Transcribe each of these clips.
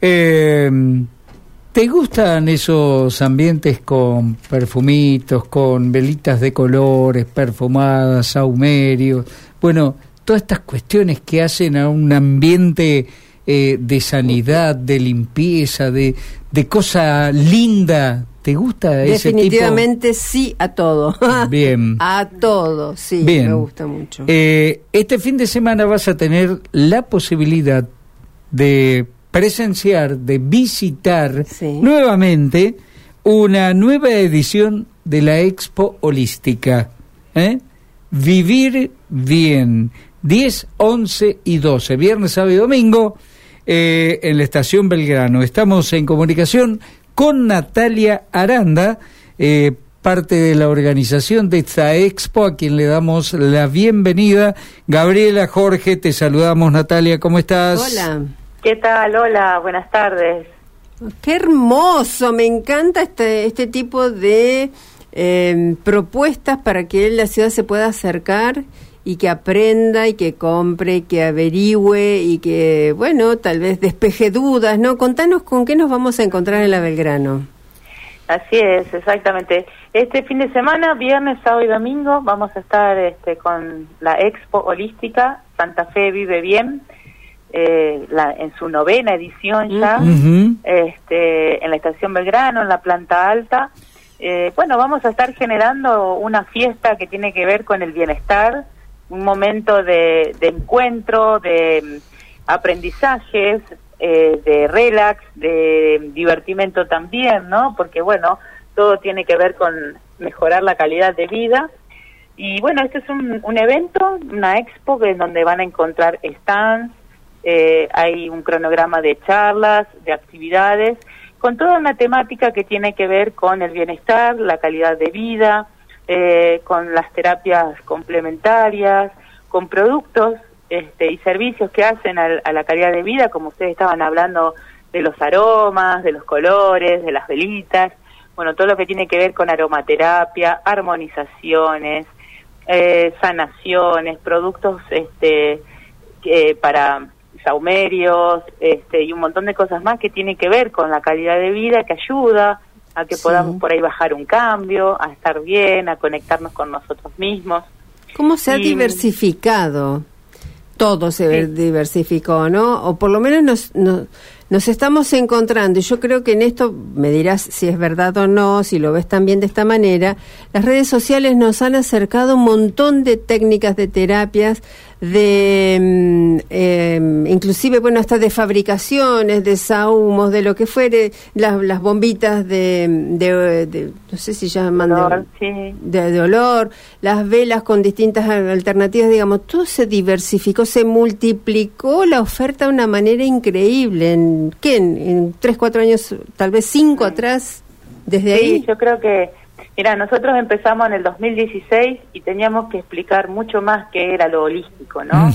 Eh, ¿Te gustan esos ambientes con perfumitos, con velitas de colores, perfumadas, saumerios? Bueno, todas estas cuestiones que hacen a un ambiente eh, de sanidad, de limpieza, de, de cosa linda. ¿Te gusta ese tipo? Definitivamente sí a todo. Bien. a todo, sí, Bien. me gusta mucho. Eh, este fin de semana vas a tener la posibilidad de presenciar, de visitar Sí. nuevamente una nueva edición de la Expo Holística. ¿eh? Vivir bien. 10, 11 y 12, viernes, sábado y domingo, eh, en la estación Belgrano. Estamos en comunicación con Natalia Aranda, eh, parte de la organización de esta expo, a quien le damos la bienvenida. Gabriela, Jorge, te saludamos, Natalia, ¿cómo estás? Hola. ¿Qué tal? Hola, buenas tardes. Qué hermoso, me encanta este, este tipo de eh, propuestas para que la ciudad se pueda acercar y que aprenda y que compre, y que averigüe y que, bueno, tal vez despeje dudas, ¿no? Contanos con qué nos vamos a encontrar en la Belgrano. Así es, exactamente. Este fin de semana, viernes, sábado y domingo, vamos a estar este, con la Expo Holística Santa Fe Vive Bien, eh, la, en su novena edición ya, este, en la estación Belgrano, en la planta alta. Eh, bueno, vamos a estar generando una fiesta que tiene que ver con el bienestar, un momento de, de encuentro, de mm, aprendizajes, eh, de relax, de divertimento también, ¿no? Porque bueno, todo tiene que ver con mejorar la calidad de vida. Y bueno, este es un, un evento, una expo en donde van a encontrar stands, eh, hay un cronograma de charlas, de actividades, con toda una temática que tiene que ver con el bienestar, la calidad de vida, eh, con las terapias complementarias, con productos este, y servicios que hacen al- a, la calidad de vida, como ustedes estaban hablando de los aromas, de los colores, de las velitas, bueno, todo lo que tiene que ver con aromaterapia, armonizaciones, eh, sanaciones, productos este, que- para saumerios este, y un montón de cosas más que tienen que ver con la calidad de vida, que ayuda a que Sí. podamos por ahí bajar un cambio, a estar bien, a conectarnos con nosotros mismos. ¿Cómo se ha Y- diversificado? Todo se Sí. diversificó, ¿no? O por lo menos nos, nos, nos estamos encontrando, y yo creo que en esto me dirás si es verdad o no, si lo ves también de esta manera, las redes sociales nos han acercado un montón de técnicas de terapias, de eh, inclusive, bueno, hasta de fabricaciones, de sahumos, de lo que fuere, las, las bombitas de, de, de- no sé si llaman de- Olor, sí. de, de olor, las velas con distintas alternativas, digamos, todo se diversificó, se multiplicó la oferta de una manera increíble. ¿En qué? ¿En, en tres, cuatro años, tal vez cinco atrás? Desde Sí, ahí. yo creo que, mira, nosotros empezamos en el 2016 y teníamos que explicar mucho más qué era lo holístico, ¿no?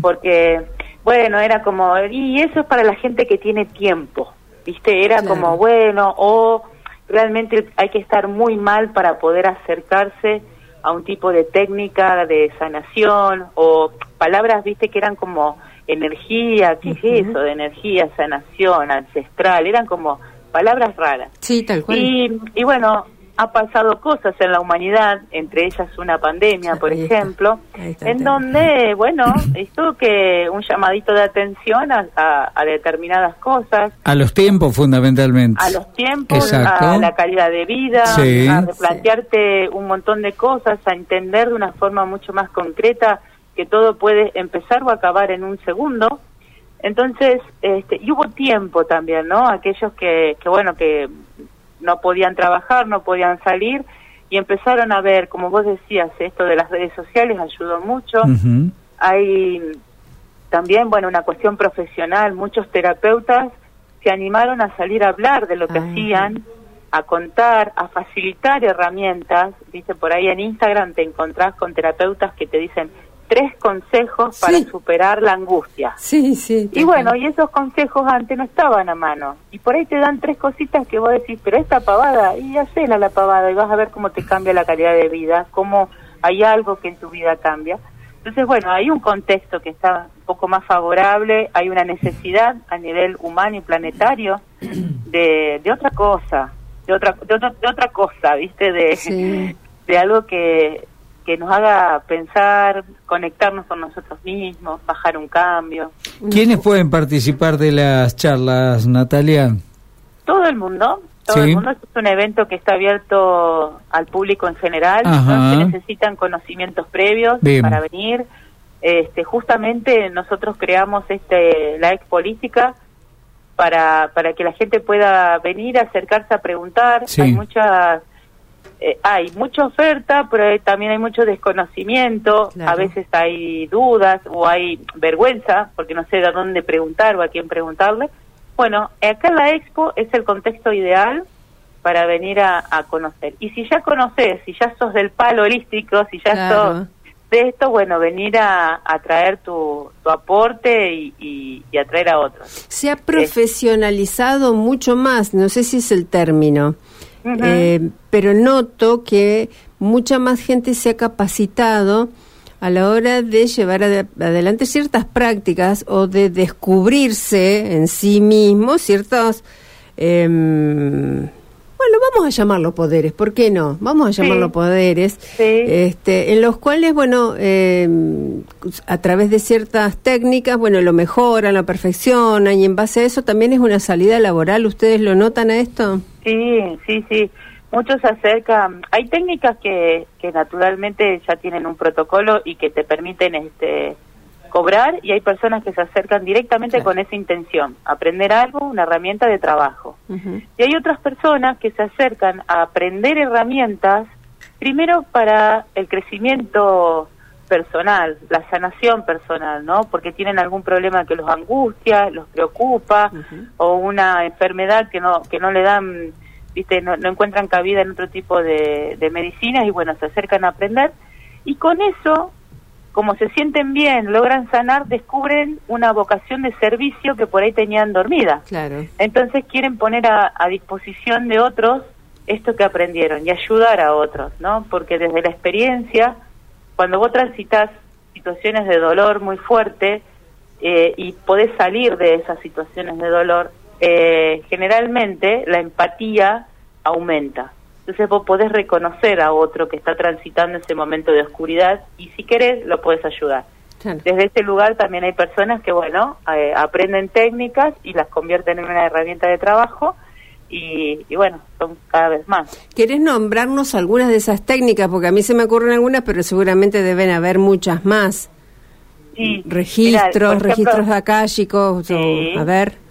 Porque, bueno, era como, y eso es para la gente que tiene tiempo, ¿viste? Era Claro. como, bueno, o realmente hay que estar muy mal para poder acercarse a un tipo de técnica de sanación o palabras, ¿viste? Que eran como energía, ¿qué es eso de energía, sanación, ancestral? Eran como palabras raras. Sí, tal cual. Y, y bueno, ha pasado cosas en la humanidad, entre ellas una pandemia, por Ahí ejemplo, está en tema. donde, bueno, esto que un llamadito de atención a, a- a determinadas cosas, A los tiempos, fundamentalmente. a los tiempos, Exacto. a la calidad de vida, Sí. a replantearte un montón de cosas, a entender de una forma mucho más concreta que todo puede empezar o acabar en un segundo. Entonces, este, y hubo tiempo también, ¿no? Aquellos que, que, bueno, que no podían trabajar, no podían salir y empezaron a ver, como vos decías, esto de las redes sociales ayudó mucho. Hay también, bueno, una cuestión profesional. Muchos terapeutas se animaron a salir a hablar de lo que Ah. hacían, a contar, a facilitar herramientas. Dice, por ahí en Instagram te encontrás con terapeutas que te dicen tres consejos para Sí. superar la angustia. Sí, sí. Y bueno, y esos consejos antes no estaban a mano. Y por ahí te dan tres cositas que vos decís, pero esta pavada, y hacela la pavada y vas a ver cómo te cambia la calidad de vida, cómo hay algo que en tu vida cambia. Entonces, bueno, hay un contexto que está un poco más favorable, hay una necesidad a nivel humano y planetario de, de otra cosa, de otra, de otra, de otra cosa, ¿viste? De, de algo que, que nos haga pensar, conectarnos con nosotros mismos, bajar un cambio. ¿Quiénes pueden participar de las charlas, Natalia? Todo el mundo, todo el mundo. Es un evento que está abierto al público en general. Se necesitan conocimientos previos para venir. Este, justamente nosotros creamos este la expolítica para para que la gente pueda venir, acercarse a preguntar. Hay muchas eh, hay mucha oferta, pero también hay mucho desconocimiento, a veces hay dudas o hay vergüenza porque no sé de dónde preguntar o a quién preguntarle. Bueno, acá en la expo es el contexto ideal para venir a, conocer. Y si ya conoces, si ya sos del palo holístico, si ya sos de esto, bueno, venir a, traer tu, aporte y, y, a traer a otros. Se ha profesionalizado mucho más, no sé si es el término, eh, pero noto que mucha más gente se ha capacitado a la hora de llevar adelante ciertas prácticas o de descubrirse en sí mismo ciertos, em, bueno, vamos a llamarlo poderes, ¿por qué no? Vamos a llamarlo poderes, este, en los cuales, bueno, em, a través de ciertas técnicas, bueno, lo mejoran, lo perfeccionan y en base a eso también es una salida laboral. ¿Ustedes lo notan a esto? Sí, sí, sí muchos se acercan, hay técnicas que, que naturalmente ya tienen un protocolo y que te permiten este cobrar y hay personas que se acercan directamente con esa intención, aprender algo, una herramienta de trabajo. Y hay otras personas que se acercan a aprender herramientas, primero para el crecimiento personal, la sanación personal, ¿no? Porque tienen algún problema que los angustia, los preocupa, o una enfermedad que no, que no le dan viste no, encuentran cabida en otro tipo de, de medicinas y bueno se acercan a aprender. Y con eso como se sienten bien logran sanar descubren una vocación de servicio que por ahí tenían dormida. Claro. Entonces quieren poner a, a disposición de otros esto que aprendieron y ayudar a otros no porque desde la experiencia cuando vos transitas situaciones de dolor muy fuerte eh, y podés salir de esas situaciones de dolor eh, generalmente la empatía aumenta. Entonces vos podés reconocer a otro que está transitando ese momento de oscuridad y si querés lo podés ayudar. Desde ese lugar también hay personas que, bueno, eh, aprenden técnicas y las convierten en una herramienta de trabajo y, bueno, son cada vez más. ¿Querés nombrarnos algunas de esas técnicas? Porque a mí se me ocurren algunas, pero seguramente deben haber muchas más. Sí, registros, registros acálicos, a ver.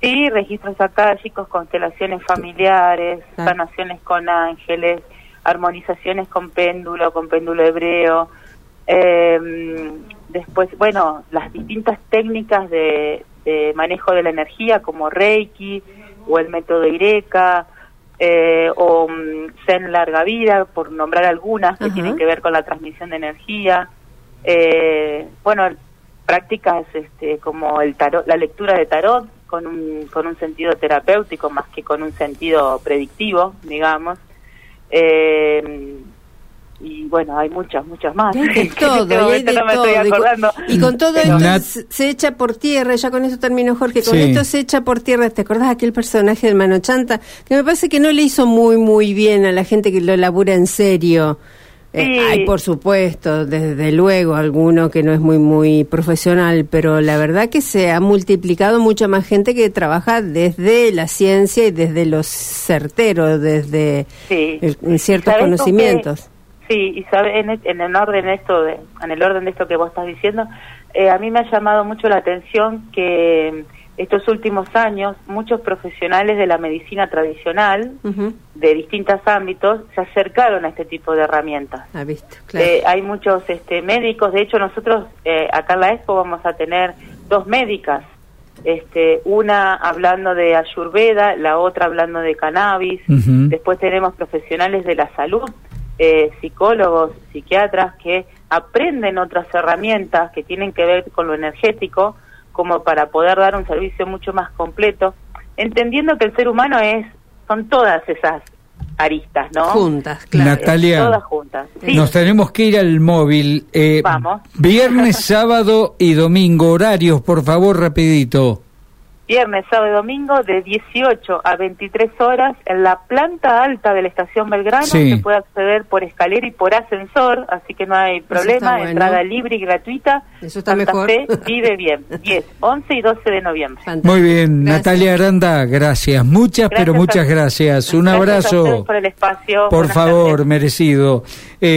Sí, registros chicos, constelaciones familiares, sanaciones con ángeles, armonizaciones con péndulo, con péndulo hebreo. Eh, después, bueno, las distintas técnicas de, manejo de la energía como Reiki o el método Ireca eh, o um, Zen Larga Vida, por nombrar algunas que tienen que ver con la transmisión de energía. Eh, bueno, prácticas este, como el tarot, la lectura de tarot, con un, con un sentido terapéutico más que con un sentido predictivo, digamos. Eh, y bueno, hay muchas, muchas más. Hay todo, Y, con todo esto se echa por tierra, ya con eso termino Jorge, con esto se echa por tierra, ¿te acordás aquel personaje del Mano Chanta? Que me parece que no le hizo muy, muy bien a la gente que lo labura en serio. Eh, hay, por supuesto, desde luego, alguno que no es muy, muy profesional, pero la verdad que se ha multiplicado mucha más gente que trabaja desde la ciencia y desde los certeros, desde ciertos conocimientos. sí, y sabe, en, el orden esto en el orden de esto que vos estás diciendo, eh, a mí me ha llamado mucho la atención que estos últimos años muchos profesionales de la medicina tradicional de distintos ámbitos se acercaron a este tipo de herramientas. Ah, visto, eh, hay muchos este, médicos, de hecho nosotros eh, acá en la Expo vamos a tener dos médicas, este, una hablando de ayurveda, la otra hablando de cannabis, después tenemos profesionales de la salud, eh, psicólogos, psiquiatras que aprenden otras herramientas que tienen que ver con lo energético, como para poder dar un servicio mucho más completo, entendiendo que el ser humano es son todas esas aristas, ¿no? Juntas, claro. Natalia, Todas juntas. Sí. nos tenemos que ir al móvil. Eh, Vamos. Viernes, sábado y domingo. Horarios, por favor, rapidito. Viernes, sábado y domingo de 18 a 23 horas en la planta alta de la estación Belgrano. Sí. Se puede acceder por escalera y por ascensor, así que no hay problema. bueno. Entrada libre y gratuita. Eso está Santa mejor. Fe vive bien. 10, 11 y 12 de noviembre. Fantástico. Muy bien, Gracias. Natalia Aranda, gracias. Muchas, pero a- muchas gracias. Un Gracias a abrazo. ustedes por el espacio. Por Buenas favor, tardes. merecido. Eh,